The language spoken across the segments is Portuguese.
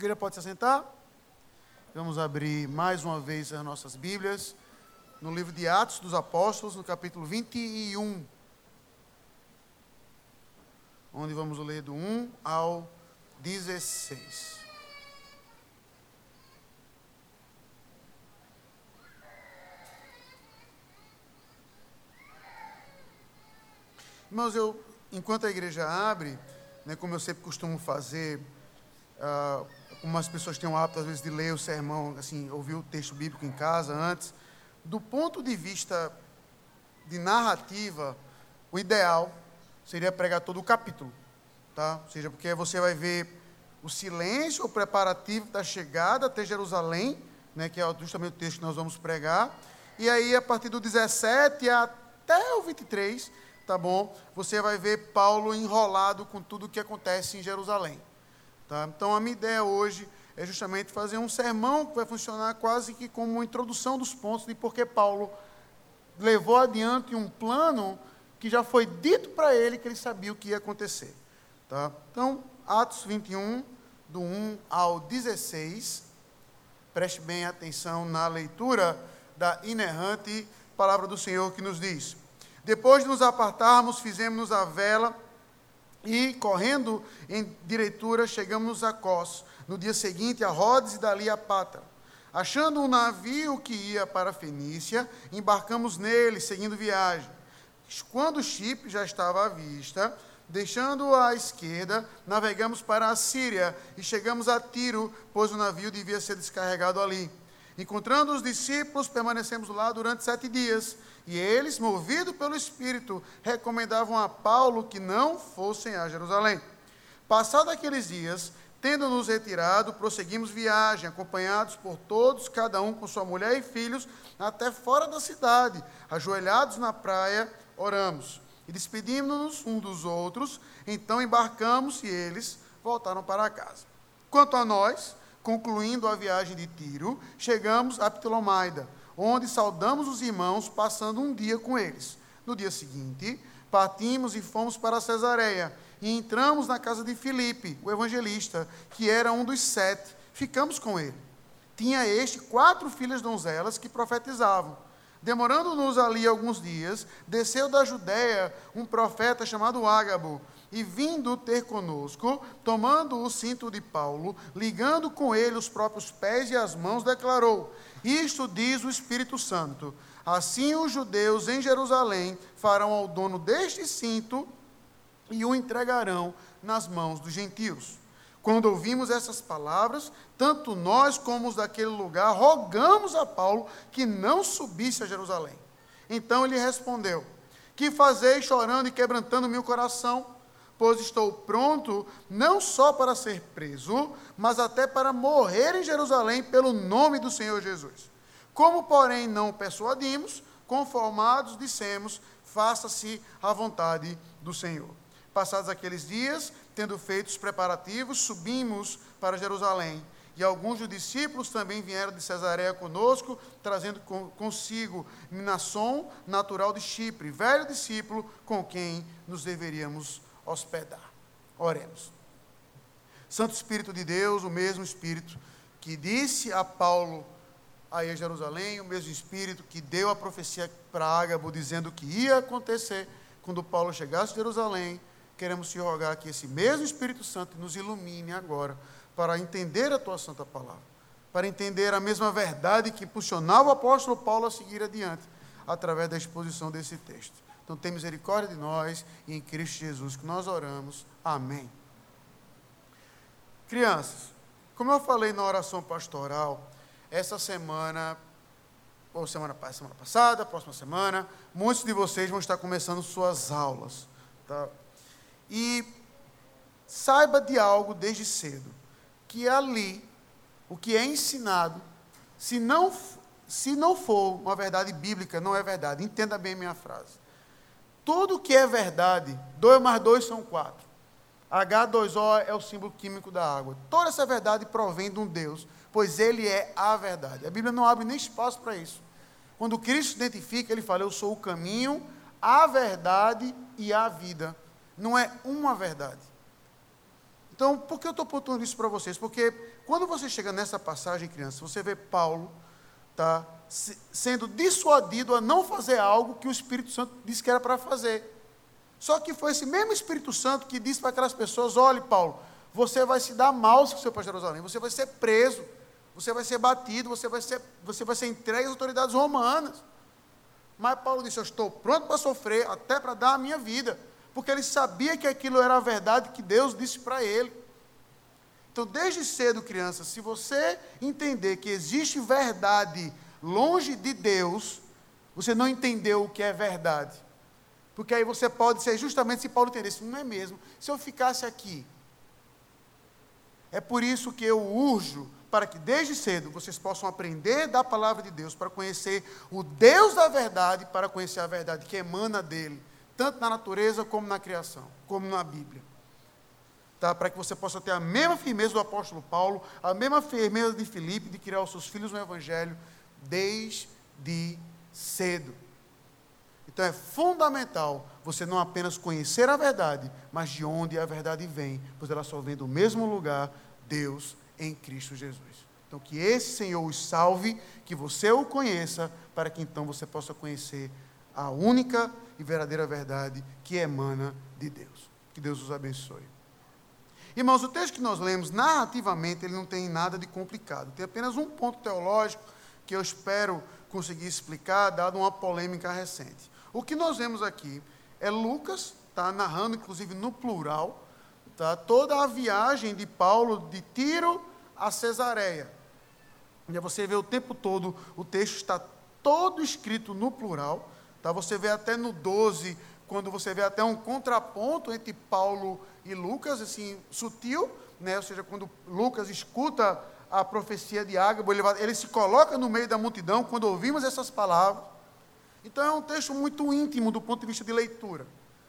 igreja pode se assentar? Vamos abrir mais uma vez as nossas Bíblias no livro de Atos dos Apóstolos, no capítulo 21. Onde vamos ler do 1 ao 16. Irmãos, eu, enquanto a igreja abre, né, como eu sempre costumo fazer, uh, como as pessoas têm o hábito, às vezes, de ler o sermão, assim, ouvir o texto bíblico em casa antes, do ponto de vista de narrativa, o ideal seria pregar todo o capítulo, tá? Ou seja, porque você vai ver o silêncio, o preparativo da chegada até Jerusalém, né, que é justamente o texto que nós vamos pregar, e aí a partir do 17 até o 23, tá bom? Você vai ver Paulo enrolado com tudo o que acontece em Jerusalém. Tá? Então a minha ideia hoje é justamente fazer um sermão que vai funcionar quase que como uma introdução dos pontos de por que Paulo levou adiante um plano que já foi dito para ele que ele sabia o que ia acontecer. Tá? Então, Atos 21, do 1 ao 16, preste bem atenção na leitura da inerrante palavra do Senhor que nos diz: depois de nos apartarmos, fizemos a vela e, correndo em direitura, chegamos a Cós. No dia seguinte, a Rhodes e dali a Pátara. Achando um navio que ia para a Fenícia, embarcamos nele, seguindo viagem. Quando o chip já estava à vista, deixando à esquerda, navegamos para a Síria e chegamos a Tiro, pois o navio devia ser descarregado ali. Encontrando os discípulos, permanecemos lá durante sete dias. E eles, movidos pelo Espírito, recomendavam a Paulo que não fossem a Jerusalém. Passados aqueles dias, tendo nos retirado, prosseguimos viagem, acompanhados por todos, cada um com sua mulher e filhos, até fora da cidade. Ajoelhados na praia, oramos. E despedimos-nos uns dos outros, então embarcamos e eles voltaram para casa. Quanto a nós, concluindo a viagem de Tiro, chegamos a Ptolomaida onde saudamos os irmãos, passando um dia com eles. No dia seguinte, partimos e fomos para Cesareia, e entramos na casa de Filipe, o evangelista, que era um dos sete. Ficamos com ele. Tinha este quatro filhas donzelas que profetizavam. Demorando-nos ali alguns dias, desceu da Judéia um profeta chamado Ágabo, e vindo ter conosco, tomando o cinto de Paulo, ligando com ele os próprios pés e as mãos, declarou: isto diz o Espírito Santo. Assim os judeus em Jerusalém farão ao dono deste cinto e o entregarão nas mãos dos gentios. Quando ouvimos essas palavras, tanto nós como os daquele lugar rogamos a Paulo que não subisse a Jerusalém. Então ele respondeu: Que fazeis chorando e quebrantando meu coração? Pois estou pronto não só para ser preso, mas até para morrer em Jerusalém pelo nome do Senhor Jesus. Como, porém, não persuadimos, conformados dissemos: faça-se a vontade do Senhor. Passados aqueles dias, tendo feito os preparativos, subimos para Jerusalém. E alguns dos discípulos também vieram de Cesareia conosco, trazendo consigo Minasson, natural de Chipre, velho discípulo com quem nos deveríamos hospedar. Oremos. Santo Espírito de Deus, o mesmo Espírito que disse a Paulo aí a Jerusalém, o mesmo Espírito que deu a profecia para Ágabo dizendo que ia acontecer quando Paulo chegasse a Jerusalém, queremos te rogar que esse mesmo Espírito Santo nos ilumine agora para entender a tua santa palavra, para entender a mesma verdade que impulsionava o apóstolo Paulo a seguir adiante através da exposição desse texto. Então, tem misericórdia de nós e em Cristo Jesus que nós oramos. Amém. Crianças, como eu falei na oração pastoral, essa semana, ou semana, semana passada, próxima semana, muitos de vocês vão estar começando suas aulas. Tá? E saiba de algo desde cedo, que ali, o que é ensinado, se não, se não for uma verdade bíblica, não é verdade. Entenda bem a minha frase. Tudo que é verdade, 2 mais 2 são 4. H2O é o símbolo químico da água. Toda essa verdade provém de um Deus, pois Ele é a verdade. A Bíblia não abre nem espaço para isso. Quando Cristo se identifica, Ele fala: Eu sou o caminho, a verdade e a vida. Não é uma verdade. Então, por que eu estou pontuando isso para vocês? Porque quando você chega nessa passagem, criança, você vê Paulo tá, sendo dissuadido a não fazer algo que o Espírito Santo disse que era para fazer. Só que foi esse mesmo Espírito Santo que disse para aquelas pessoas: olhe, Paulo, você vai se dar mal se você for para Jerusalém, você vai ser preso, você vai ser batido, você vai ser, você vai ser entregue às autoridades romanas. Mas Paulo disse: Eu estou pronto para sofrer, até para dar a minha vida, porque ele sabia que aquilo era a verdade que Deus disse para ele. Então, desde cedo, criança, se você entender que existe verdade longe de Deus, você não entendeu o que é verdade. Porque aí você pode ser justamente se Paulo entendesse, não é mesmo? Se eu ficasse aqui. É por isso que eu urjo para que desde cedo vocês possam aprender da palavra de Deus, para conhecer o Deus da verdade, para conhecer a verdade que emana dele, tanto na natureza como na criação, como na Bíblia. Tá? Para que você possa ter a mesma firmeza do apóstolo Paulo, a mesma firmeza de Filipe, de criar os seus filhos no Evangelho, desde cedo. Então é fundamental você não apenas conhecer a verdade, mas de onde a verdade vem, pois ela só vem do mesmo lugar, Deus em Cristo Jesus. Então, que esse Senhor os salve, que você o conheça, para que então você possa conhecer a única e verdadeira verdade que emana de Deus. Que Deus os abençoe. Irmãos, o texto que nós lemos, narrativamente, ele não tem nada de complicado. Tem apenas um ponto teológico que eu espero conseguir explicar, dado uma polêmica recente. O que nós vemos aqui é Lucas, está narrando, inclusive no plural, tá, toda a viagem de Paulo de Tiro a Cesareia. E você vê o tempo todo, o texto está todo escrito no plural. Tá? Você vê até no 12, quando você vê até um contraponto entre Paulo e Lucas, assim, sutil, né? ou seja, quando Lucas escuta a profecia de Ágabo, ele, ele se coloca no meio da multidão quando ouvimos essas palavras. Então é um texto muito íntimo do ponto de vista de leitura.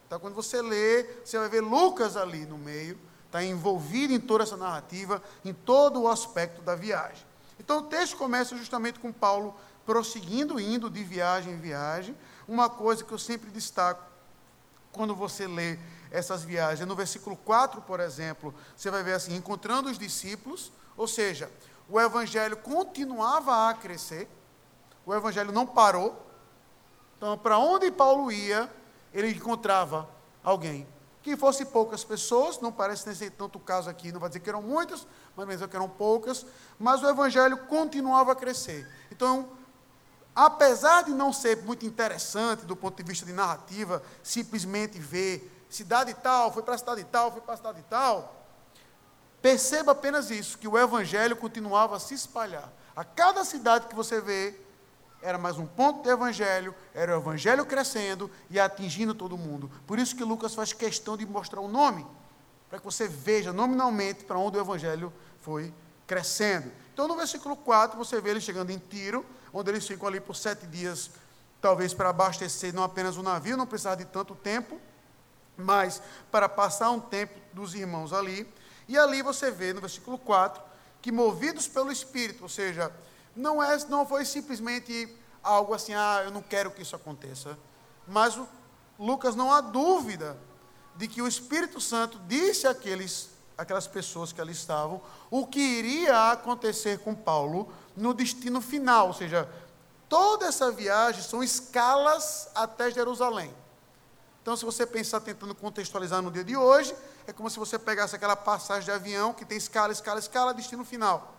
Tá? Quando você lê, você vai ver Lucas ali no meio, está envolvido em toda essa narrativa, em todo o aspecto da viagem. Então o texto começa justamente com Paulo prosseguindo, indo de viagem em viagem. Uma coisa que eu sempre destaco quando você lê essas viagens, no versículo 4, por exemplo, você vai ver assim: encontrando os discípulos, ou seja, o evangelho continuava a crescer, o evangelho não parou. Então, para onde Paulo ia, ele encontrava alguém que fosse poucas pessoas, não parece ser tanto o caso aqui, não vai dizer que eram muitas, mas mesmo que eram poucas, mas o evangelho continuava a crescer. Então, apesar de não ser muito interessante do ponto de vista de narrativa, simplesmente ver cidade tal, foi para a cidade tal, foi para a cidade tal, perceba apenas isso, que o evangelho continuava a se espalhar. A cada cidade que você vê, era mais um ponto do evangelho, era o evangelho crescendo e atingindo todo mundo. Por isso que Lucas faz questão de mostrar o nome, para que você veja nominalmente para onde o evangelho foi crescendo. Então, no versículo 4, você vê ele chegando em Tiro, onde eles ficam ali por sete dias, talvez para abastecer não apenas o navio, não precisar de tanto tempo, mas para passar um tempo dos irmãos ali. E ali você vê, no versículo 4, que movidos pelo Espírito, ou seja, não, é, não foi simplesmente algo assim, ah, eu não quero que isso aconteça. Mas o, Lucas não há dúvida de que o Espírito Santo disse àqueles, àquelas pessoas que ali estavam o que iria acontecer com Paulo no destino final, ou seja, toda essa viagem são escalas até Jerusalém. Então, se você pensar tentando contextualizar no dia de hoje, é como se você pegasse aquela passagem de avião que tem escala, escala, escala, destino final.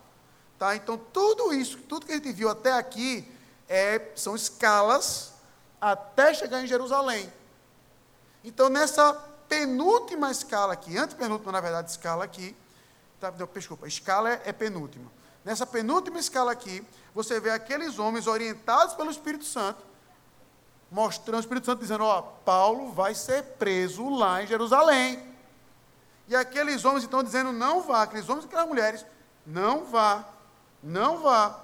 Tá? Então, tudo isso, tudo que a gente viu até aqui, é, são escalas até chegar em Jerusalém. Então, nessa penúltima escala aqui, antepenúltima, na verdade, escala aqui, tá, não, desculpa, escala é, é penúltima. Nessa penúltima escala aqui, você vê aqueles homens orientados pelo Espírito Santo, mostrando o Espírito Santo dizendo: Ó, Paulo vai ser preso lá em Jerusalém. E aqueles homens estão dizendo: Não vá. Aqueles homens e aquelas mulheres: Não vá. Não vá.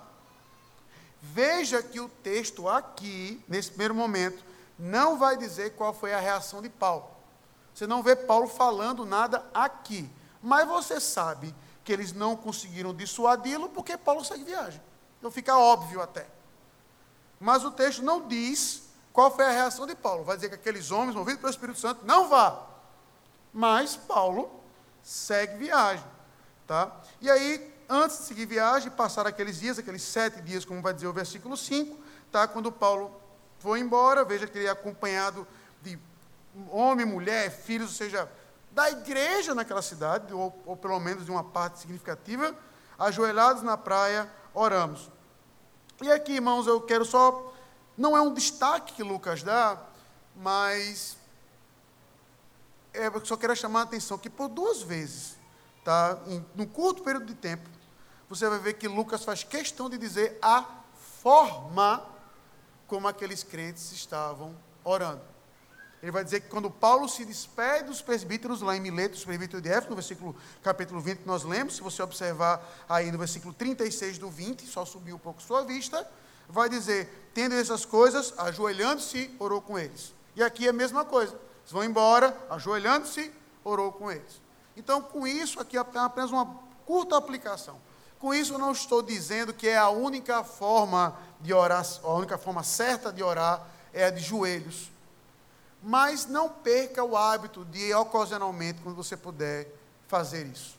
Veja que o texto aqui, nesse primeiro momento, não vai dizer qual foi a reação de Paulo. Você não vê Paulo falando nada aqui. Mas você sabe que eles não conseguiram dissuadi-lo porque Paulo segue viagem. Então fica óbvio até. Mas o texto não diz qual foi a reação de Paulo. Vai dizer que aqueles homens, movidos pelo Espírito Santo, não vá. Mas Paulo segue viagem. Tá? E aí, antes de seguir viagem, passaram aqueles dias, aqueles sete dias, como vai dizer o versículo 5, tá? quando Paulo foi embora, veja que ele é acompanhado de homem, mulher, filhos, ou seja, da igreja naquela cidade, ou, ou pelo menos de uma parte significativa, ajoelhados na praia, oramos. E aqui, irmãos, eu quero só. Não é um destaque que Lucas dá, mas é, só quero chamar a atenção que por duas vezes, tá, em um curto período de tempo, você vai ver que Lucas faz questão de dizer a forma como aqueles crentes estavam orando. Ele vai dizer que quando Paulo se despede dos presbíteros lá em Mileto, os presbíteros de Éfeso, no versículo capítulo 20 que nós lemos, se você observar aí no versículo 36 do 20, só subiu um pouco sua vista, vai dizer, tendo essas coisas, ajoelhando-se, orou com eles. E aqui é a mesma coisa. Eles vão embora, ajoelhando-se, orou com eles. Então, com isso, aqui é apenas uma curta aplicação. Com isso, eu não estou dizendo que é a única forma de orar, a única forma certa de orar é a de joelhos mas não perca o hábito de, ocasionalmente, quando você puder, fazer isso.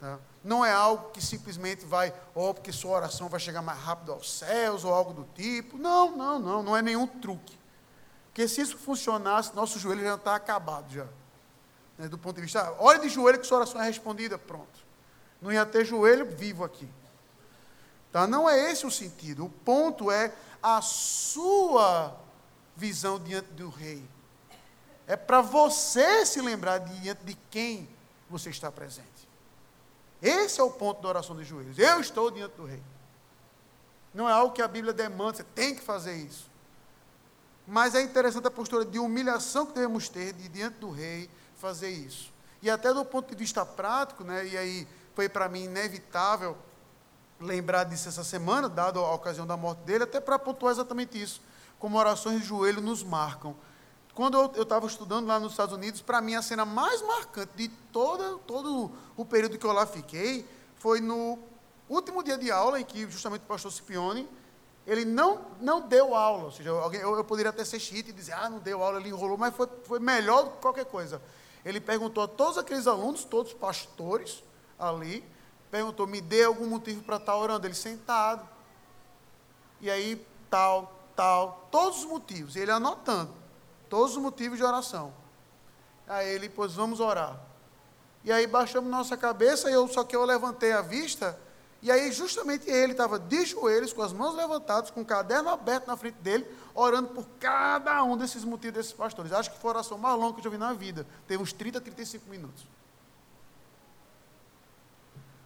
Tá? Não é algo que simplesmente vai, ou porque sua oração vai chegar mais rápido aos céus, ou algo do tipo. Não, não, não, não é nenhum truque. Porque se isso funcionasse, nosso joelho já está acabado já. Né? Do ponto de vista, olhe de joelho que sua oração é respondida, pronto. Não ia ter joelho vivo aqui. Tá? Não é esse o sentido. O ponto é a sua visão diante do rei. É para você se lembrar diante de quem você está presente. Esse é o ponto da oração de joelhos. Eu estou diante do rei. Não é algo que a Bíblia demanda, você tem que fazer isso. Mas é interessante a postura de humilhação que devemos ter de diante do rei fazer isso. E até do ponto de vista prático, né, e aí foi para mim inevitável lembrar disso essa semana, dado a ocasião da morte dele, até para pontuar exatamente isso como orações de joelho nos marcam. Quando eu estava estudando lá nos Estados Unidos, para mim a cena mais marcante de todo, todo o período que eu lá fiquei foi no último dia de aula, em que justamente o pastor Scipione, ele não, não deu aula, ou seja, alguém, eu, eu poderia até ser chique e dizer, ah, não deu aula, ele enrolou, mas foi, foi melhor do que qualquer coisa. Ele perguntou a todos aqueles alunos, todos pastores ali, perguntou, me dê algum motivo para estar orando. Ele sentado. E aí, tal, tal, todos os motivos, ele anotando, todos os motivos de oração. Aí ele, pois vamos orar. E aí baixamos nossa cabeça, e eu, só que eu levantei a vista, e aí justamente ele estava de joelhos, com as mãos levantadas, com o caderno aberto na frente dele, orando por cada um desses motivos desses pastores. Acho que foi a oração mais longa que eu já vi na vida. Teve uns 30, 35 minutos.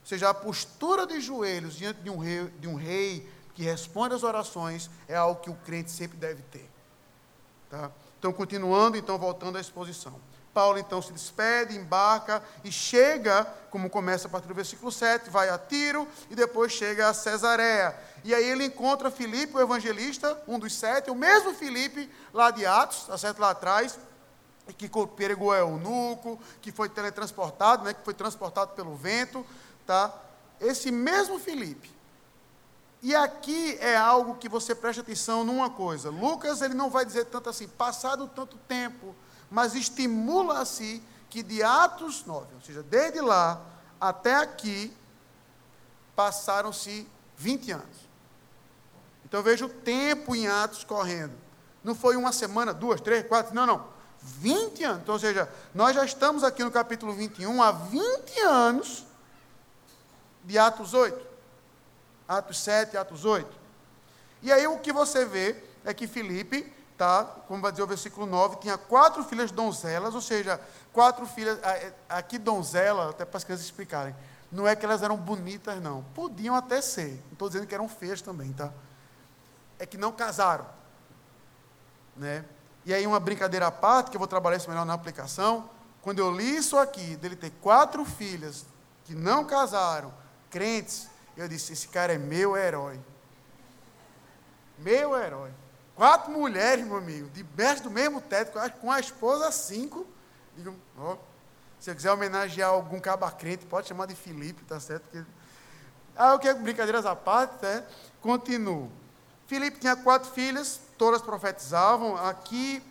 Ou seja, a postura de joelhos diante de um rei, de um rei que responde às orações é algo que o crente sempre deve ter. Tá? Então, continuando, então, voltando à exposição. Paulo, então, se despede, embarca e chega, como começa a partir do versículo 7, vai a Tiro e depois chega a Cesareia. E aí ele encontra Filipe, o evangelista, um dos sete, o mesmo Filipe lá de Atos, tá certo? lá atrás, que é o eunuco, que foi teletransportado, né? que foi transportado pelo vento. Tá? Esse mesmo Filipe e aqui é algo que você preste atenção numa coisa. Lucas ele não vai dizer tanto assim, passado tanto tempo, mas estimula a si que de Atos 9, ou seja, desde lá até aqui, passaram-se 20 anos. Então veja o tempo em Atos correndo. Não foi uma semana, duas, três, quatro, não, não. 20 anos. Então, ou seja, nós já estamos aqui no capítulo 21 há 20 anos de Atos 8. Atos 7, Atos 8. E aí o que você vê é que Filipe, tá, como vai dizer o versículo 9, tinha quatro filhas donzelas, ou seja, quatro filhas, é, aqui donzela, até para as crianças explicarem, não é que elas eram bonitas, não. Podiam até ser. Não estou dizendo que eram feias também, tá? É que não casaram. Né? E aí uma brincadeira à parte, que eu vou trabalhar isso melhor na aplicação, quando eu li isso aqui, dele ter quatro filhas que não casaram, crentes, eu disse: esse cara é meu herói. Meu herói. Quatro mulheres, meu amigo, debaixo do mesmo teto, com a esposa cinco. Digo, ó, se eu quiser homenagear algum cabacrente, pode chamar de Felipe, tá certo? Porque... Ah, o que brincadeiras à parte, né? Continuo. Filipe tinha quatro filhas, todas profetizavam. Aqui,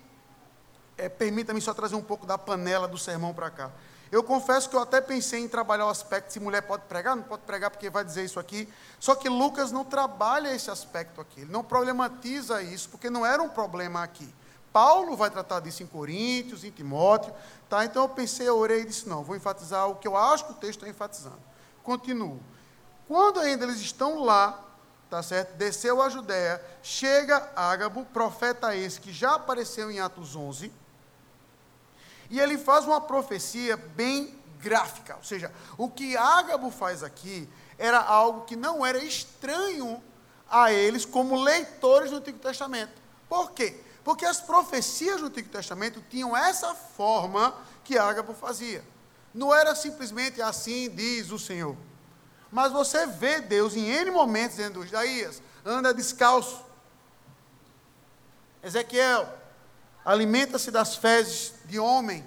é, permita-me só trazer um pouco da panela do sermão para cá. Eu confesso que eu até pensei em trabalhar o aspecto se mulher pode pregar, não pode pregar porque vai dizer isso aqui. Só que Lucas não trabalha esse aspecto aqui, ele não problematiza isso, porque não era um problema aqui. Paulo vai tratar disso em Coríntios, em Timóteo, tá? Então eu pensei, eu orei e disse: não, vou enfatizar o que eu acho que o texto está enfatizando. Continuo. Quando ainda eles estão lá, tá certo? Desceu a Judéia, chega Ágabo, profeta esse que já apareceu em Atos 11 e ele faz uma profecia bem gráfica. Ou seja, o que Ágabo faz aqui era algo que não era estranho a eles como leitores do Antigo Testamento. Por quê? Porque as profecias do Antigo Testamento tinham essa forma que Ágabo fazia. Não era simplesmente assim diz o Senhor. Mas você vê Deus em N momentos dizendo, Isaías, anda descalço. Ezequiel, alimenta-se das fezes de homem.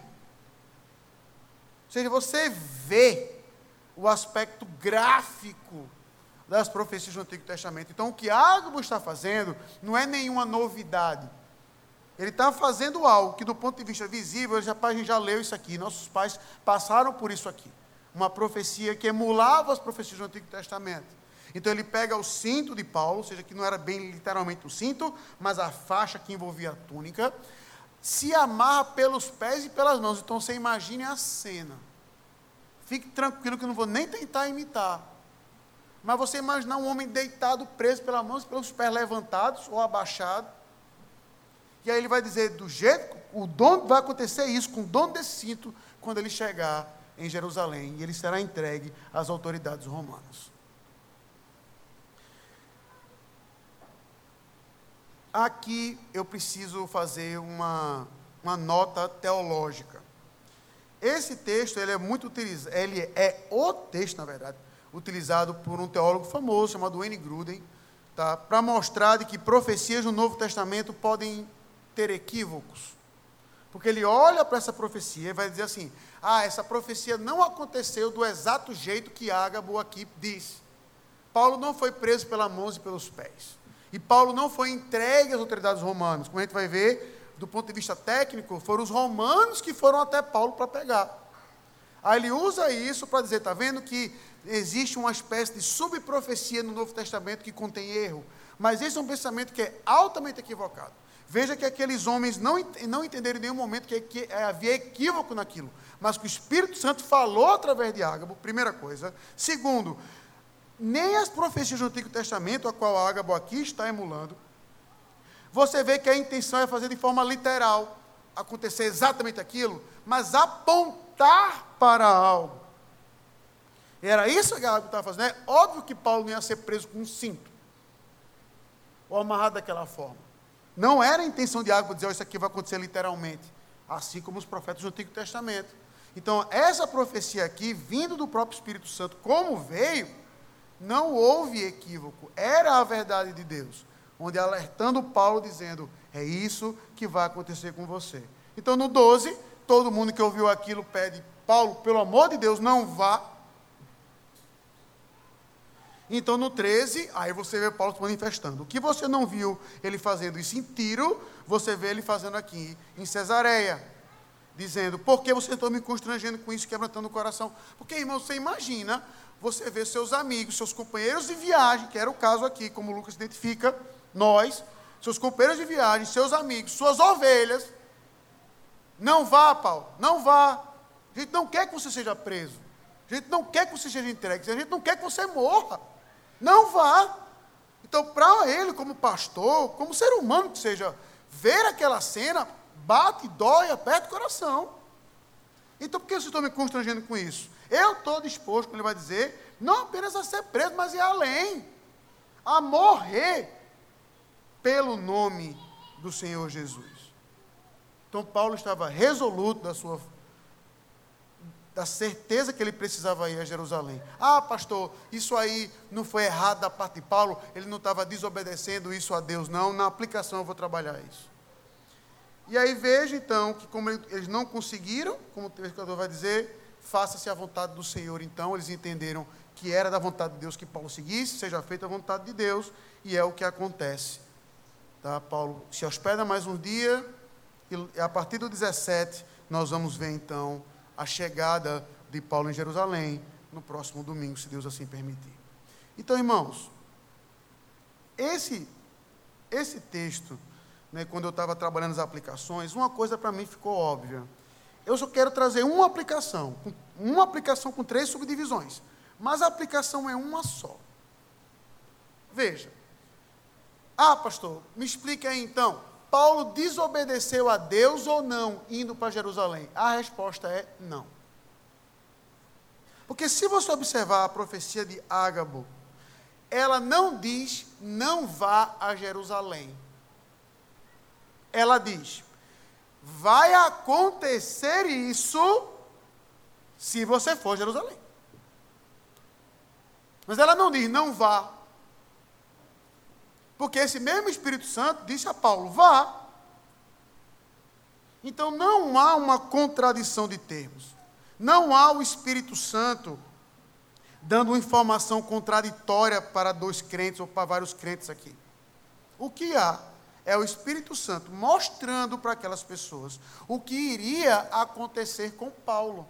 Ou seja, você vê o aspecto gráfico das profecias do Antigo Testamento. Então, o que Ágabo está fazendo não é nenhuma novidade. Ele está fazendo algo que, do ponto de vista visível, a gente já leu isso aqui, nossos pais passaram por isso aqui. Uma profecia que emulava as profecias do Antigo Testamento. Então ele pega o cinto de Paulo, ou seja, que não era bem literalmente o cinto, mas a faixa que envolvia a túnica, se amarra pelos pés e pelas mãos. Então você imagine a cena. Fique tranquilo que eu não vou nem tentar imitar. Mas você imaginar um homem deitado, preso pelas mãos e pelos pés levantados ou abaixado. E aí ele vai dizer, do jeito, o dono vai acontecer isso com o dono desse cinto quando ele chegar em Jerusalém e ele será entregue às autoridades romanas. Aqui eu preciso fazer uma, uma nota teológica. Esse texto ele é muito utilizado, ele é o texto, na verdade, utilizado por um teólogo famoso chamado Wayne Gruden, tá, para mostrar de que profecias no Novo Testamento podem ter equívocos. Porque ele olha para essa profecia e vai dizer assim: ah, essa profecia não aconteceu do exato jeito que Ágabo aqui diz. Paulo não foi preso pelas mãos e pelos pés. E Paulo não foi entregue às autoridades romanas. Como a gente vai ver, do ponto de vista técnico, foram os romanos que foram até Paulo para pegar. Aí ele usa isso para dizer, está vendo que existe uma espécie de subprofecia no Novo Testamento que contém erro. Mas esse é um pensamento que é altamente equivocado. Veja que aqueles homens não, não entenderam em nenhum momento que, que havia equívoco naquilo, mas que o Espírito Santo falou através de Ágabo, primeira coisa. Segundo, nem as profecias do Antigo Testamento, a qual Ágabo aqui está emulando, você vê que a intenção é fazer de forma literal, acontecer exatamente aquilo, mas apontar para algo. Era isso que Ágabo estava fazendo. É óbvio que Paulo não ia ser preso com um cinto, ou amarrado daquela forma. Não era a intenção de Ágabo dizer, oh, isso aqui vai acontecer literalmente, assim como os profetas do Antigo Testamento. Então, essa profecia aqui, vindo do próprio Espírito Santo, como veio, não houve equívoco, era a verdade de Deus, onde alertando Paulo dizendo: é isso que vai acontecer com você. Então no 12, todo mundo que ouviu aquilo pede: Paulo, pelo amor de Deus, não vá. Então no 13, aí você vê Paulo se manifestando. O que você não viu ele fazendo isso em Tiro, você vê ele fazendo aqui em Cesareia. Dizendo, por que você está me constrangendo com isso, quebrantando o coração? Porque, irmão, você imagina você vê seus amigos, seus companheiros de viagem, que era o caso aqui, como o Lucas identifica, nós, seus companheiros de viagem, seus amigos, suas ovelhas. Não vá, Paulo, não vá. A gente não quer que você seja preso. A gente não quer que você seja entregue. A gente não quer que você morra. Não vá. Então, para ele, como pastor, como ser humano que seja, ver aquela cena, bate, dói, aperta o coração. Então, por que vocês estão me constrangendo com isso? Eu estou disposto, como ele vai dizer, não apenas a ser preso, mas ir além a morrer pelo nome do Senhor Jesus. Então Paulo estava resoluto da sua da certeza que ele precisava ir a Jerusalém. Ah, pastor, isso aí não foi errado da parte de Paulo, ele não estava desobedecendo isso a Deus, não. Na aplicação eu vou trabalhar isso. E aí veja então que como eles não conseguiram, como o pescador vai dizer, faça-se a vontade do Senhor. Então, eles entenderam que era da vontade de Deus que Paulo seguisse, seja feita a vontade de Deus, e é o que acontece. Tá? Paulo se hospeda mais um dia, e a partir do 17, nós vamos ver então a chegada de Paulo em Jerusalém no próximo domingo, se Deus assim permitir. Então, irmãos, esse, esse texto, né, quando eu estava trabalhando as aplicações, uma coisa para mim ficou óbvia. Eu só quero trazer uma aplicação, uma aplicação com três subdivisões, mas a aplicação é uma só. Veja. Ah, pastor, me explique aí então. Paulo desobedeceu a Deus ou não indo para Jerusalém? A resposta é não. Porque se você observar a profecia de Ágabo, ela não diz não vá a Jerusalém. Ela diz: vai acontecer isso se você for a Jerusalém. Mas ela não diz não vá. Porque esse mesmo Espírito Santo disse a Paulo: vá. Então não há uma contradição de termos. Não há o Espírito Santo dando uma informação contraditória para dois crentes ou para vários crentes aqui. O que há é o Espírito Santo mostrando para aquelas pessoas o que iria acontecer com Paulo.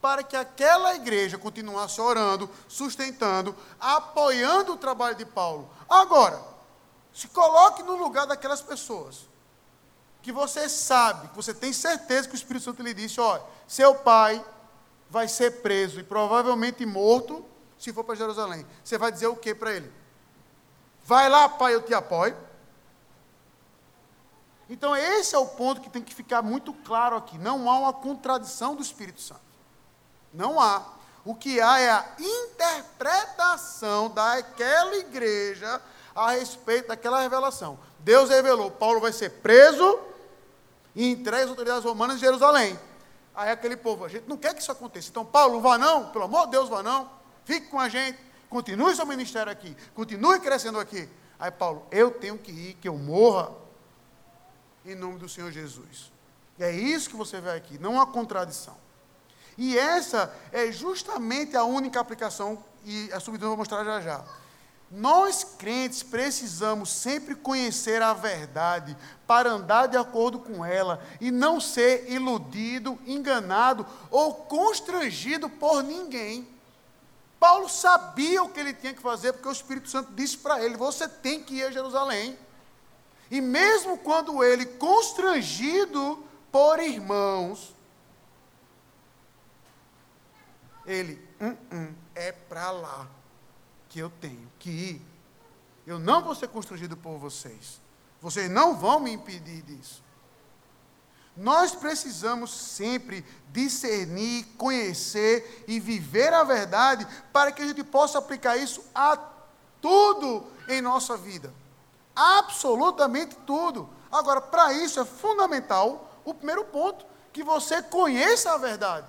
Para que aquela igreja continuasse orando, sustentando, apoiando o trabalho de Paulo. Agora, se coloque no lugar daquelas pessoas que você sabe, que você tem certeza que o Espírito Santo lhe disse: olha, seu pai vai ser preso e provavelmente morto se for para Jerusalém. Você vai dizer o que para ele? Vai lá, pai, eu te apoio. Então, esse é o ponto que tem que ficar muito claro aqui. Não há uma contradição do Espírito Santo. Não há. O que há é a interpretação daquela igreja a respeito daquela revelação. Deus revelou: Paulo vai ser preso e entregue às autoridades romanas em Jerusalém. Aí aquele povo, a gente não quer que isso aconteça. Então, Paulo, vá não, pelo amor de Deus, vá não. Fique com a gente, continue seu ministério aqui, continue crescendo aqui. Aí Paulo, eu tenho que ir, que eu morra em nome do Senhor Jesus. É isso que você vê aqui, não há contradição. E essa é justamente a única aplicação, e a subdivisão eu vou mostrar já já. Nós crentes precisamos sempre conhecer a verdade para andar de acordo com ela e não ser iludido, enganado ou constrangido por ninguém. Paulo sabia o que ele tinha que fazer porque o Espírito Santo disse para ele: Você tem que ir a Jerusalém. E mesmo quando ele, constrangido por irmãos, ele, hum, hum, é para lá que eu tenho que ir. Eu não vou ser constrangido por vocês. Vocês não vão me impedir disso. Nós precisamos sempre discernir, conhecer e viver a verdade para que a gente possa aplicar isso a tudo em nossa vida. Absolutamente tudo. Agora, para isso é fundamental o primeiro ponto, que você conheça a verdade,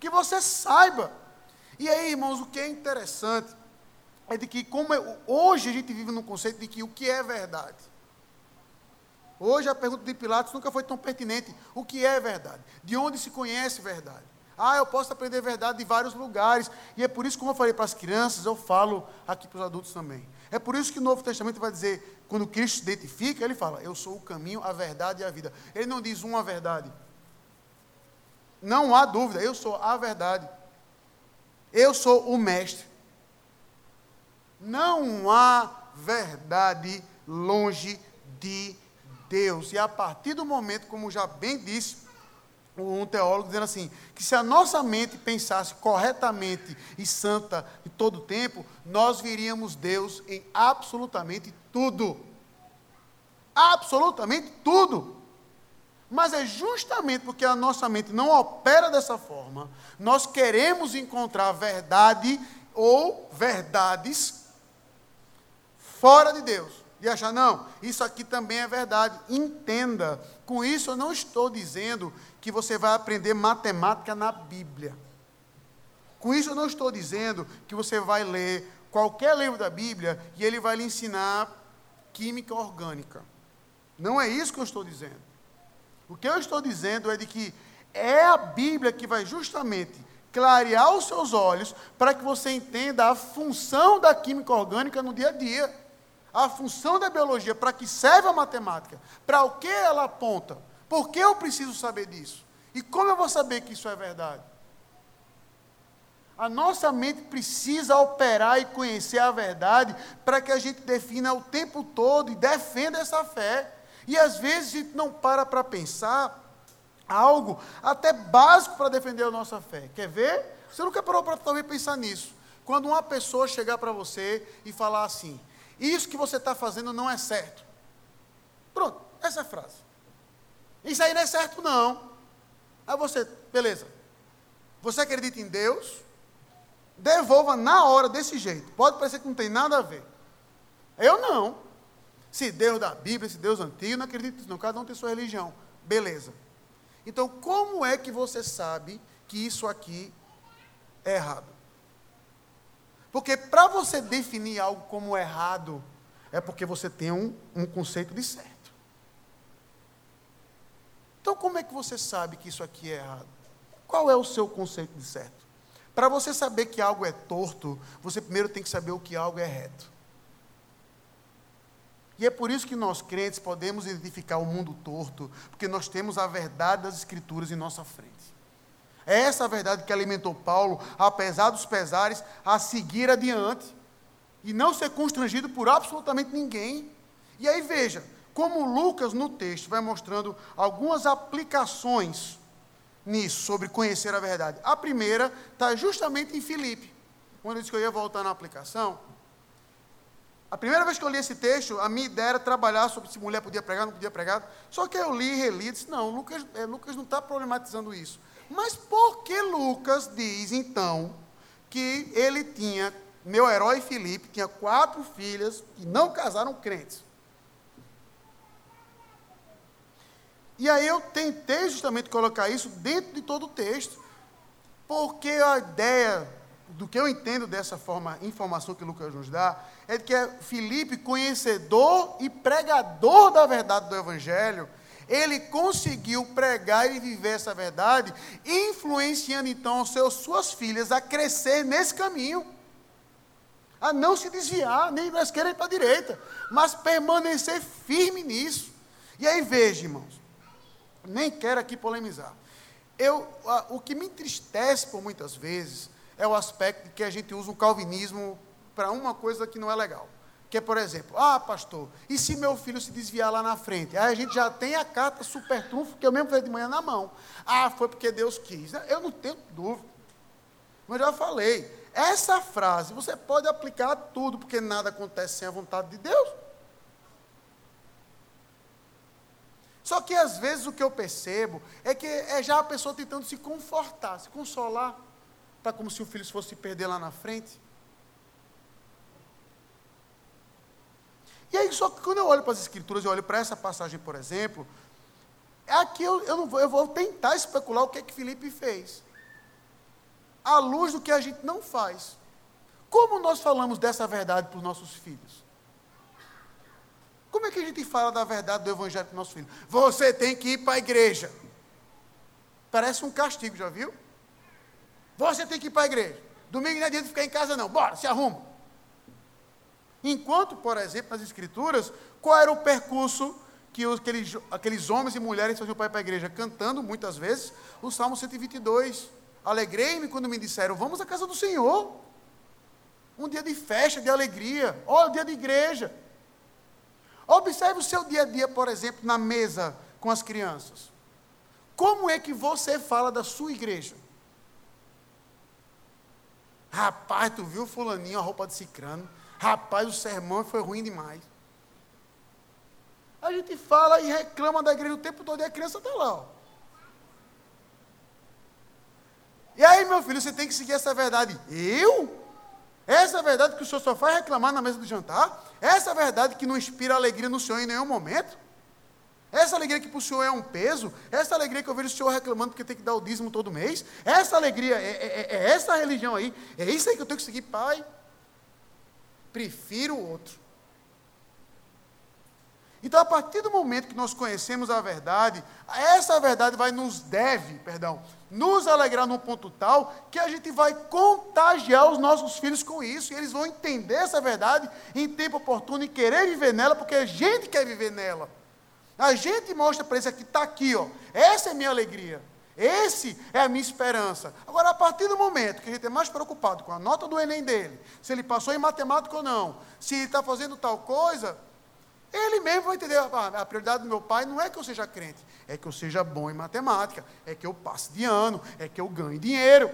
que você saiba. E aí, irmãos, o que é interessante é de que, como é, hoje a gente vive num conceito de que o que é verdade. Hoje a pergunta de Pilatos nunca foi tão pertinente. O que é verdade? De onde se conhece verdade? Ah, eu posso aprender verdade de vários lugares. E é por isso, como eu falei para as crianças, eu falo aqui para os adultos também. É por isso que o Novo Testamento vai dizer, quando Cristo se identifica, ele fala: Eu sou o caminho, a verdade e a vida. Ele não diz uma verdade. Não há dúvida, eu sou a verdade. Eu sou o mestre. Não há verdade longe de Deus. E a partir do momento, como já bem disse um teólogo, dizendo assim, que se a nossa mente pensasse corretamente e santa em todo o tempo, nós viríamos Deus em absolutamente tudo. Absolutamente tudo. Mas é justamente porque a nossa mente não opera dessa forma, nós queremos encontrar verdade ou verdades fora de Deus. E achar, não, isso aqui também é verdade. Entenda. Com isso, eu não estou dizendo que você vai aprender matemática na Bíblia. Com isso, eu não estou dizendo que você vai ler qualquer livro da Bíblia e ele vai lhe ensinar química orgânica. Não é isso que eu estou dizendo. O que eu estou dizendo é de que é a Bíblia que vai justamente clarear os seus olhos para que você entenda a função da química orgânica no dia a dia a função da biologia, para que serve a matemática, para o que ela aponta, por que eu preciso saber disso? E como eu vou saber que isso é verdade? A nossa mente precisa operar e conhecer a verdade para que a gente defina o tempo todo e defenda essa fé. E às vezes a gente não para para pensar algo até básico para defender a nossa fé. Quer ver? Você nunca parou para pensar nisso. Quando uma pessoa chegar para você e falar assim: Isso que você está fazendo não é certo. Pronto, essa é a frase. Isso aí não é certo, não. Aí você, beleza. Você acredita em Deus? devolva na hora desse jeito. Pode parecer que não tem nada a ver. Eu não. Se Deus da Bíblia, se Deus antigo, não acredito nisso, não. Cada um tem sua religião. Beleza. Então, como é que você sabe que isso aqui é errado? Porque para você definir algo como errado, é porque você tem um, um conceito de certo. Então, como é que você sabe que isso aqui é errado? Qual é o seu conceito de certo? Para você saber que algo é torto, você primeiro tem que saber o que algo é reto. E é por isso que nós crentes podemos identificar o mundo torto, porque nós temos a verdade das Escrituras em nossa frente. É essa a verdade que alimentou Paulo, apesar dos pesares, a seguir adiante e não ser constrangido por absolutamente ninguém. E aí veja, como Lucas no texto vai mostrando algumas aplicações nisso, sobre conhecer a verdade. A primeira está justamente em Filipe. Quando eu disse que eu ia voltar na aplicação, a primeira vez que eu li esse texto, a minha ideia era trabalhar sobre se mulher podia pregar, não podia pregar. Só que eu li e reli e disse, não, Lucas, é, Lucas não está problematizando isso. Mas por que Lucas diz, então, que ele tinha, meu herói Filipe, tinha quatro filhas e não casaram crentes? E aí eu tentei justamente colocar isso dentro de todo o texto, porque a ideia do que eu entendo dessa forma, informação que Lucas nos dá, é que é Filipe, conhecedor e pregador da verdade do Evangelho, ele conseguiu pregar e viver essa verdade, influenciando então seus, suas filhas a crescer nesse caminho, a não se desviar, nem para a esquerda nem para a direita, mas permanecer firme nisso. E aí veja, irmãos, nem quero aqui polemizar. Eu, a, o que me entristece por muitas vezes é o aspecto de que a gente usa o calvinismo para uma coisa que não é legal. Que por exemplo, ah, pastor, e se meu filho se desviar lá na frente? Aí a gente já tem a carta super trunfo que eu mesmo fiz de manhã na mão. Ah, foi porque Deus quis. Eu não tenho dúvida. Mas já falei, essa frase você pode aplicar a tudo, porque nada acontece sem a vontade de Deus. Só que às vezes o que eu percebo é que é já a pessoa tentando se confortar, se consolar, para como se o filho fosse se perder lá na frente. E aí, só que quando eu olho para as escrituras, eu olho para essa passagem, por exemplo, aqui eu, eu, vou, eu vou tentar especular o que é que Felipe fez. À luz do que a gente não faz. Como nós falamos dessa verdade para os nossos filhos? Como é que a gente fala da verdade do Evangelho para o nosso filho? Você tem que ir para a igreja. Parece um castigo, já viu? Você tem que ir para a igreja. Domingo não é dia de ficar em casa, não. Bora, se arruma. Enquanto, por exemplo, nas Escrituras, qual era o percurso que os, aqueles, aqueles homens e mulheres faziam para ir para a igreja? Cantando, muitas vezes, o Salmo 122. Alegrei-me quando me disseram, vamos à casa do Senhor. Um dia de festa, de alegria. Olha, dia de igreja. Observe o seu dia a dia, por exemplo, na mesa com as crianças. Como é que você fala da sua igreja? Rapaz, tu viu fulaninho a roupa de cicrano? Rapaz, o sermão foi ruim demais. A gente fala e reclama da igreja o tempo todo e a criança está lá. Ó. E aí, meu filho, você tem que seguir essa verdade. Eu? Essa verdade que o senhor só faz reclamar na mesa do jantar? Essa verdade que não inspira alegria no senhor em nenhum momento? Essa alegria que para o senhor é um peso? Essa alegria que eu vejo o senhor reclamando porque tem que dar o dízimo todo mês? Essa alegria, é, é, é, é essa religião aí? É isso aí que eu tenho que seguir, pai? Prefiro o outro. Então, a partir do momento que nós conhecemos a verdade, essa verdade vai nos deve, perdão, nos alegrar num ponto tal que a gente vai contagiar os nossos filhos com isso, e eles vão entender essa verdade em tempo oportuno e querer viver nela, porque a gente quer viver nela. A gente mostra para eles que está aqui, ó. Essa é minha alegria. Esse é a minha esperança. Agora, a partir do momento que a gente é mais preocupado com a nota do Enem dele, se ele passou em matemática ou não, se ele está fazendo tal coisa, ele mesmo vai entender. Ah, a prioridade do meu pai não é que eu seja crente, é que eu seja bom em matemática, é que eu passe de ano, é que eu ganhe dinheiro.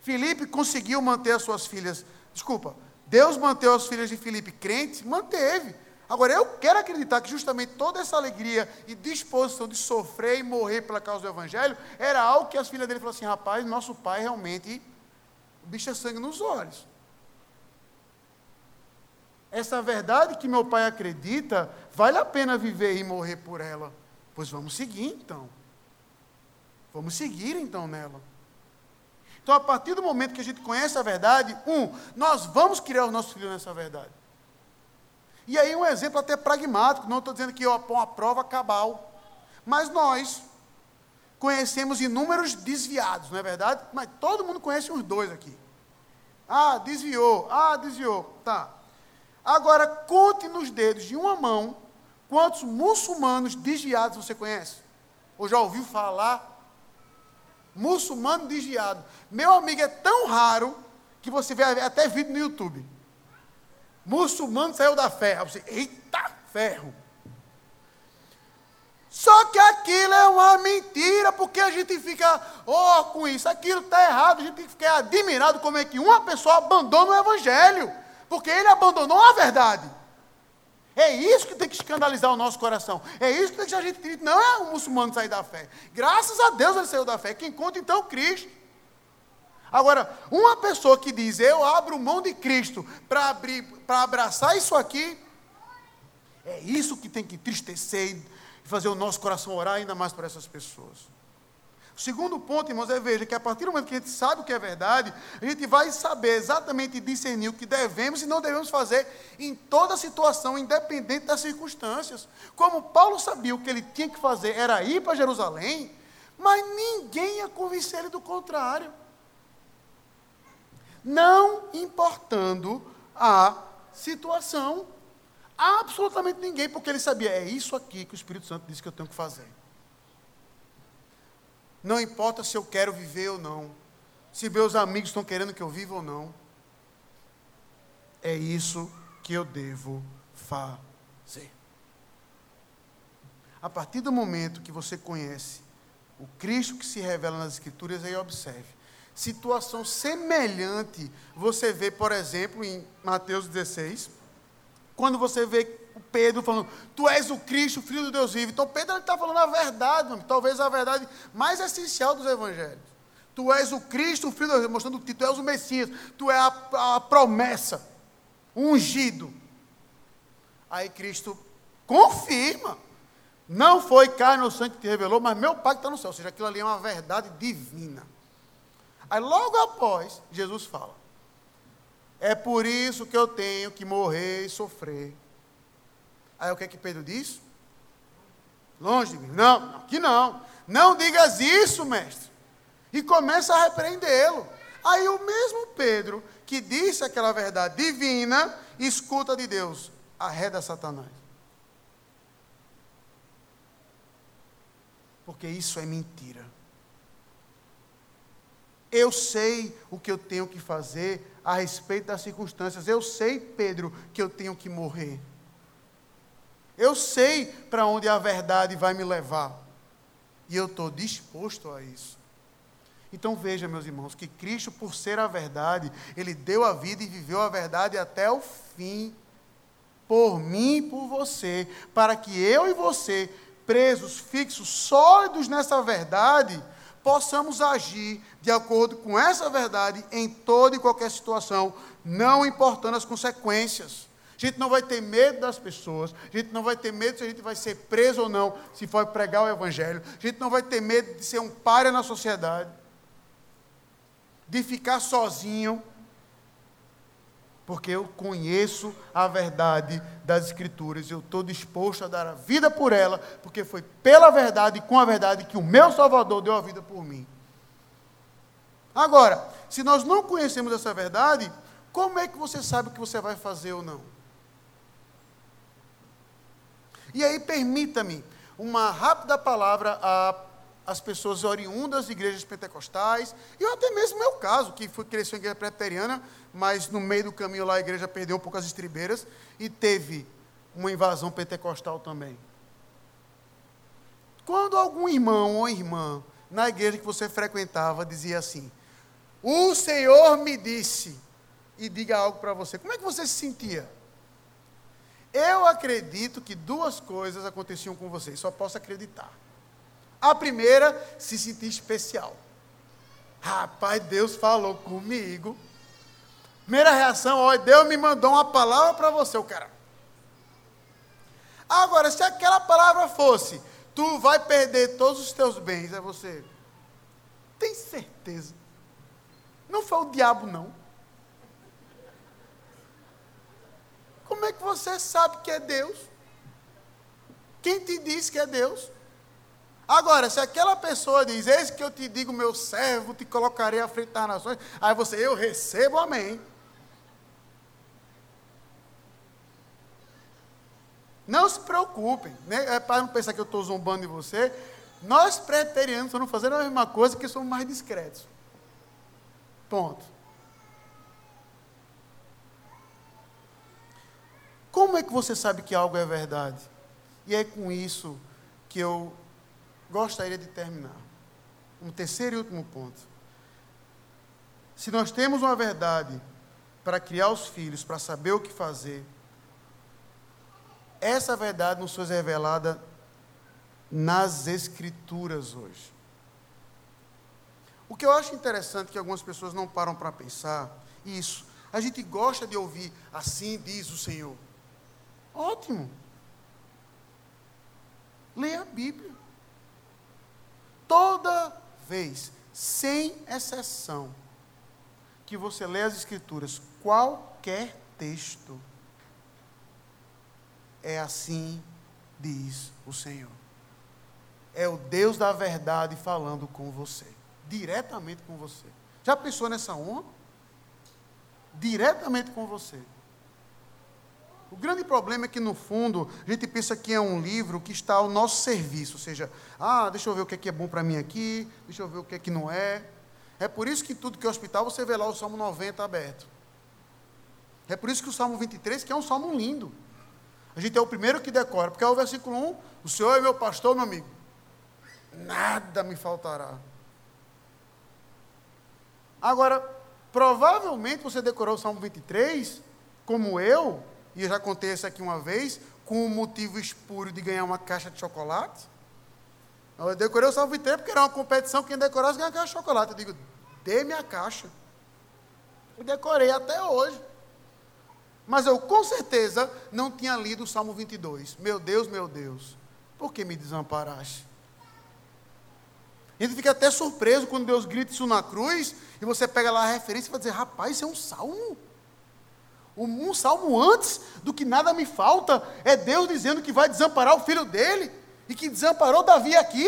Filipe conseguiu manter as suas filhas. Desculpa, Deus manteve as filhas de Filipe crentes? Manteve. Agora, eu quero acreditar que justamente toda essa alegria e disposição de sofrer e morrer pela causa do Evangelho era algo que as filhas dele falaram assim: rapaz, nosso pai realmente, é sangue nos olhos. Essa verdade que meu pai acredita, vale a pena viver e morrer por ela. Pois vamos seguir então. Vamos seguir então nela. Então, a partir do momento que a gente conhece a verdade, um, nós vamos criar os nossos filhos nessa verdade. E aí um exemplo até pragmático, não estou dizendo que é uma prova cabal, mas nós conhecemos inúmeros desviados, não é verdade? Mas todo mundo conhece uns dois aqui. Ah, desviou, ah, desviou, tá. Agora, conte nos dedos de uma mão quantos muçulmanos desviados você conhece? Ou já ouviu falar? Muçulmano desviado. Meu amigo, é tão raro que você vê até vídeo no YouTube. Muçulmano saiu da fé. Aí você, eita ferro. Só que aquilo é uma mentira, porque a gente fica, ó, oh, com isso, aquilo está errado, a gente fica admirado como é que uma pessoa abandona o Evangelho, porque ele abandonou a verdade. É isso que tem que escandalizar o nosso coração. É isso que tem que a gente não é um muçulmano sair da fé. Graças a Deus ele saiu da fé. Quem conta então Cristo. Agora, uma pessoa que diz, eu abro mão de Cristo para abrir, para abraçar isso aqui, é isso que tem que entristecer e fazer o nosso coração orar ainda mais por essas pessoas. O segundo ponto, irmãos, é veja que a partir do momento que a gente sabe o que é verdade, a gente vai saber exatamente discernir o que devemos e não devemos fazer em toda situação, independente das circunstâncias. Como Paulo sabia o que ele tinha que fazer era ir para Jerusalém, mas ninguém ia convencer ele do contrário não importando a situação. Absolutamente ninguém, porque ele sabia, é isso aqui que o Espírito Santo disse que eu tenho que fazer. Não importa se eu quero viver ou não, se meus amigos estão querendo que eu viva ou não, é isso que eu devo fazer. A partir do momento que você conhece o Cristo que se revela nas Escrituras, aí observe situação semelhante você vê, por exemplo, em Mateus 16, quando você vê Pedro falando, tu és o Cristo, filho do Deus vivo. Então Pedro está falando a verdade, talvez a verdade mais essencial dos evangelhos. Tu és o Cristo, filho de Deus, mostrando que tu és o Messias, tu és a, a promessa, ungido. Aí Cristo confirma. Não foi carne ou sangue que te revelou, mas meu Pai que está no céu. Ou seja, aquilo ali é uma verdade divina. Aí logo após, Jesus fala: É por isso que eu tenho que morrer e sofrer. Aí o que é que Pedro diz? Longe de mim. Não, que não. Não digas isso, mestre. E começa a repreendê-lo. Aí o mesmo Pedro, que disse aquela verdade divina, escuta de Deus: arreda Satanás. Porque isso é mentira. Eu sei o que eu tenho que fazer a respeito das circunstâncias. Eu sei, Pedro, que eu tenho que morrer. Eu sei para onde a verdade vai me levar. E eu estou disposto a isso. Então veja, meus irmãos, que Cristo, por ser a verdade, Ele deu a vida e viveu a verdade até o fim. Por mim e por você. Para que eu e você, presos, fixos, sólidos nessa verdade, possamos agir de acordo com essa verdade em toda e qualquer situação, não importando as consequências. A gente não vai ter medo das pessoas, a gente não vai ter medo se a gente vai ser preso ou não, se for pregar o Evangelho, a gente não vai ter medo de ser um páreo na sociedade, de ficar sozinho, porque eu conheço a verdade das Escrituras, eu estou disposto a dar a vida por ela, porque foi pela verdade e com a verdade que o meu Salvador deu a vida por mim. Agora, se nós não conhecemos essa verdade, como é que você sabe o que você vai fazer ou não? E aí, permita-me, uma rápida palavra às pessoas oriundas de igrejas pentecostais, e até mesmo meu caso, que fui, cresceu em igreja preteriana, mas no meio do caminho lá a igreja perdeu um pouco as estribeiras e teve uma invasão pentecostal também. Quando algum irmão ou irmã na igreja que você frequentava dizia assim: O Senhor me disse, e diga algo para você, como é que você se sentia? Eu acredito que duas coisas aconteciam com você, só posso acreditar. A primeira, se sentir especial. Rapaz, Deus falou comigo. Primeira reação, ó, Deus me mandou uma palavra para você, o cara. Agora, se aquela palavra fosse, tu vai perder todos os teus bens, é você. Tem certeza? Não foi o diabo, não. Como é que você sabe que é Deus? Quem te disse que é Deus? Agora, se aquela pessoa diz, eis que eu te digo, meu servo, te colocarei à frente das nações, aí você, eu recebo, amém. Não se preocupem, né? é para não pensar que eu estou zombando de você. Nós preterianos estamos fazendo a mesma coisa que somos mais discretos. Ponto. Como é que você sabe que algo é verdade? E é com isso que eu gostaria de terminar. Um terceiro e último ponto. Se nós temos uma verdade para criar os filhos, para saber o que fazer, essa verdade nos foi revelada nas Escrituras hoje. O que eu acho interessante que algumas pessoas não param para pensar, isso, a gente gosta de ouvir assim diz o Senhor. Ótimo. Leia a Bíblia. Toda vez, sem exceção, que você lê as Escrituras, qualquer texto, é assim diz o Senhor. É o Deus da verdade falando com você, diretamente com você. Já pensou nessa honra? Diretamente com você. O grande problema é que, no fundo, a gente pensa que é um livro que está ao nosso serviço, ou seja, ah, deixa eu ver o que é, que é bom para mim aqui, deixa eu ver o que é que não é. É por isso que tudo que é hospital você vê lá o Salmo 90 aberto. É por isso que o Salmo 23, que é um salmo lindo. A gente é o primeiro que decora, porque é o versículo 1, o Senhor é meu pastor, meu amigo. Nada me faltará. Agora, provavelmente você decorou o Salmo 23, como eu, e eu já contei isso aqui uma vez, com o motivo espúrio de ganhar uma caixa de chocolate. Eu decorei o Salmo 23 porque era uma competição, quem decorasse ganhava caixa de chocolate. Eu digo, dê minha caixa. Eu decorei até hoje. Mas eu com certeza não tinha lido o Salmo 22. Meu Deus, meu Deus, por que me desamparaste? A gente fica até surpreso quando Deus grita isso na cruz e você pega lá a referência e vai dizer: rapaz, isso é um salmo. Um, salmo antes do que nada me falta, é Deus dizendo que vai desamparar o filho dele e que desamparou Davi aqui.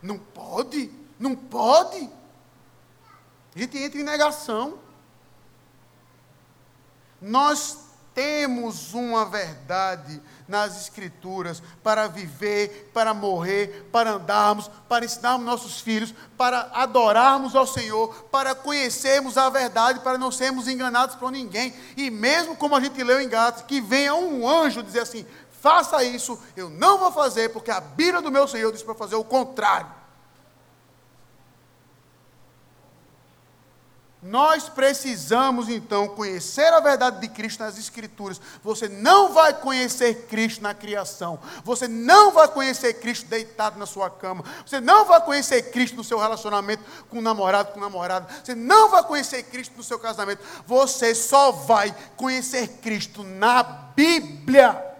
Não pode, não pode. A gente entra em negação. Nós temos uma verdade nas Escrituras para viver, para morrer, para andarmos, para ensinarmos nossos filhos, para adorarmos ao Senhor, para conhecermos a verdade, para não sermos enganados por ninguém. E mesmo como a gente leu em Gatos, que venha um anjo dizer assim: faça isso, eu não vou fazer, porque a Bíblia do meu Senhor diz para fazer o contrário. Nós precisamos então conhecer a verdade de Cristo nas Escrituras. Você não vai conhecer Cristo na criação. Você não vai conhecer Cristo deitado na sua cama. Você não vai conhecer Cristo no seu relacionamento com o namorado, com o namorado. Você não vai conhecer Cristo no seu casamento. Você só vai conhecer Cristo na Bíblia.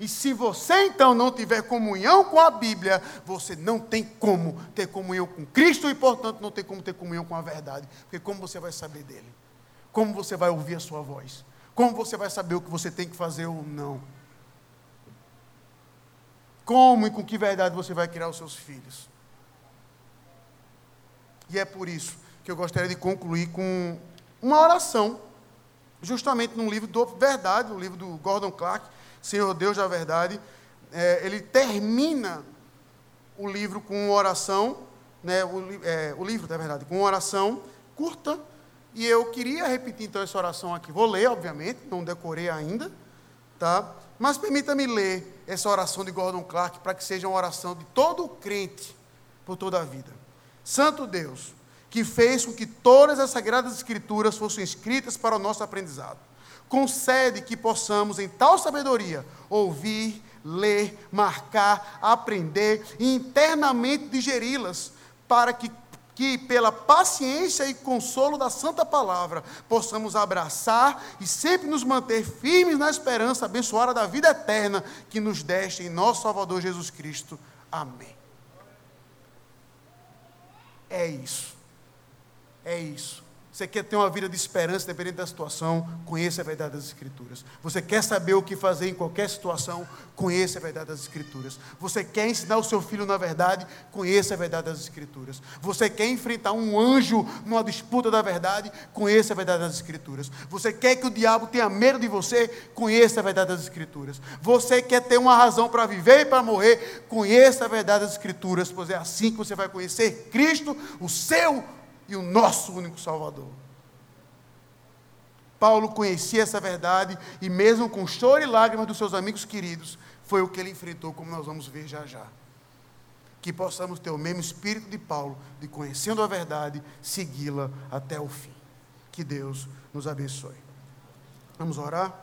E se você então não tiver comunhão com a Bíblia, você não tem como ter comunhão com Cristo e, portanto, não tem como ter comunhão com a verdade. Porque como você vai saber dele? Como você vai ouvir a sua voz? Como você vai saber o que você tem que fazer ou não? Como e com que verdade você vai criar os seus filhos? E é por isso que eu gostaria de concluir com uma oração, justamente num livro do Verdade, o um livro do Gordon Clark, Senhor Deus da verdade, é, ele termina o livro com uma oração, né, o, é, o livro, na verdade, com uma oração curta, e eu queria repetir então essa oração aqui. Vou ler, obviamente, não decorei ainda, tá? Mas permita-me ler essa oração de Gordon Clark para que seja uma oração de todo crente por toda a vida. Santo Deus, que fez com que todas as sagradas escrituras fossem escritas para o nosso aprendizado. Concede que possamos, em tal sabedoria, ouvir, ler, marcar, aprender e internamente digeri-las, para que, que, pela paciência e consolo da Santa Palavra, possamos abraçar e sempre nos manter firmes na esperança abençoada da vida eterna que nos deste em nosso Salvador Jesus Cristo. Amém. É isso. É isso. Você quer ter uma vida de esperança, dependendo da situação, conheça a verdade das Escrituras. Você quer saber o que fazer em qualquer situação, conheça a verdade das Escrituras. Você quer ensinar o seu filho na verdade, conheça a verdade das Escrituras. Você quer enfrentar um anjo numa disputa da verdade, conheça a verdade das Escrituras. Você quer que o diabo tenha medo de você, conheça a verdade das Escrituras. Você quer ter uma razão para viver e para morrer, conheça a verdade das Escrituras, pois é assim que você vai conhecer Cristo, o seu e o nosso único Salvador. Paulo conhecia essa verdade e, mesmo com choro e lágrimas dos seus amigos queridos, foi o que ele enfrentou, como nós vamos ver já já. Que possamos ter o mesmo espírito de Paulo, de conhecendo a verdade, segui-la até o fim. Que Deus nos abençoe. Vamos orar?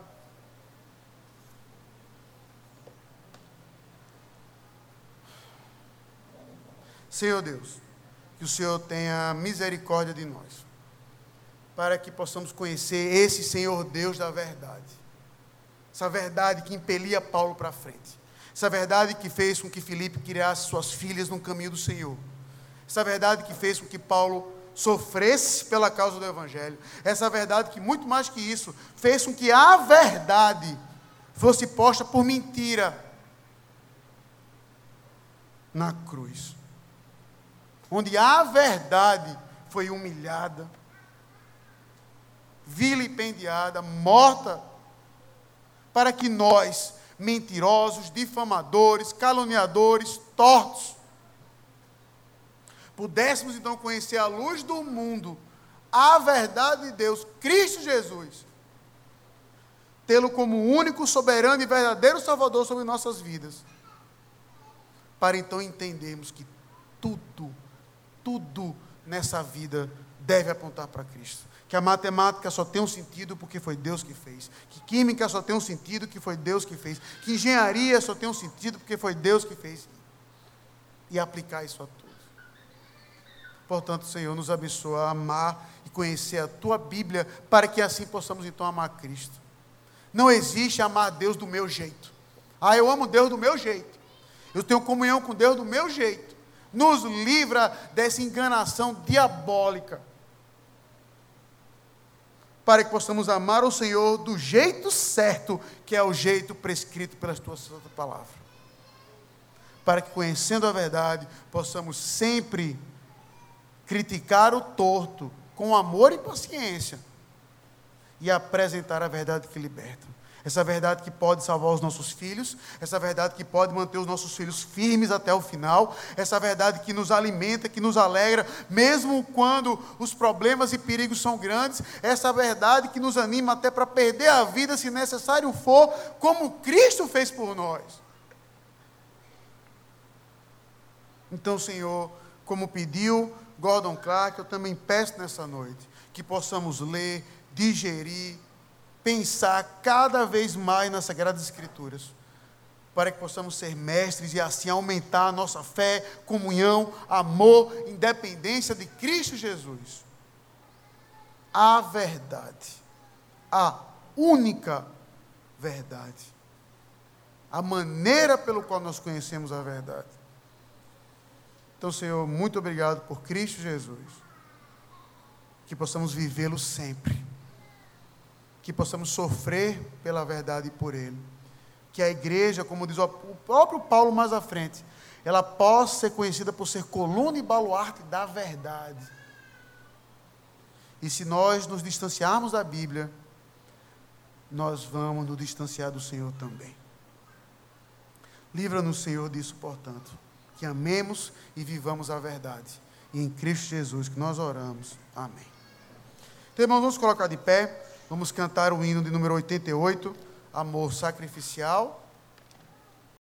Senhor Deus que o Senhor tenha misericórdia de nós, para que possamos conhecer esse Senhor Deus da verdade, essa verdade que impelia Paulo para frente, essa verdade que fez com que Filipe criasse suas filhas no caminho do Senhor, essa verdade que fez com que Paulo sofresse pela causa do Evangelho, essa verdade que, muito mais que isso, fez com que a verdade fosse posta por mentira na cruz onde a verdade foi humilhada, vilipendiada, morta, para que nós, mentirosos, difamadores, caluniadores, tortos, pudéssemos então conhecer a luz do mundo, a verdade de Deus, Cristo Jesus, tê-lo como único, soberano e verdadeiro Salvador sobre nossas vidas, para então entendermos que tudo tudo nessa vida deve apontar para Cristo. Que a matemática só tem um sentido porque foi Deus que fez. Que química só tem um sentido que foi Deus que fez. Que engenharia só tem um sentido porque foi Deus que fez. E aplicar isso a tudo. Portanto, Senhor, nos abençoa a amar e conhecer a tua Bíblia para que assim possamos então amar Cristo. Não existe amar Deus do meu jeito. Ah, eu amo Deus do meu jeito. Eu tenho comunhão com Deus do meu jeito nos livra dessa enganação diabólica. Para que possamos amar o Senhor do jeito certo, que é o jeito prescrito pela tua santa palavra. Para que, conhecendo a verdade, possamos sempre criticar o torto com amor e paciência e apresentar a verdade que liberta essa verdade que pode salvar os nossos filhos, essa verdade que pode manter os nossos filhos firmes até o final, essa verdade que nos alimenta, que nos alegra, mesmo quando os problemas e perigos são grandes, essa verdade que nos anima até para perder a vida, se necessário for, como Cristo fez por nós. Então, Senhor, como pediu Gordon Clark, eu também peço nessa noite que possamos ler, digerir, pensar cada vez mais nas Sagradas Escrituras, para que possamos ser mestres e assim aumentar a nossa fé, comunhão, amor, independência de Cristo Jesus. A verdade, a única verdade, a maneira pelo qual nós conhecemos a verdade. Então, Senhor, muito obrigado por Cristo Jesus, que possamos vivê-lo sempre que possamos sofrer pela verdade e por Ele. Que a igreja, como diz o próprio Paulo mais à frente, ela possa ser conhecida por ser coluna e baluarte da verdade. E se nós nos distanciarmos da Bíblia, nós vamos nos distanciar do Senhor também. Livra-nos, Senhor, disso, portanto. Que amemos e vivamos a verdade. E em Cristo Jesus que nós oramos. Amém. Então, irmãos, vamos colocar de pé. Vamos cantar o hino de número 88, Amor Sacrificial.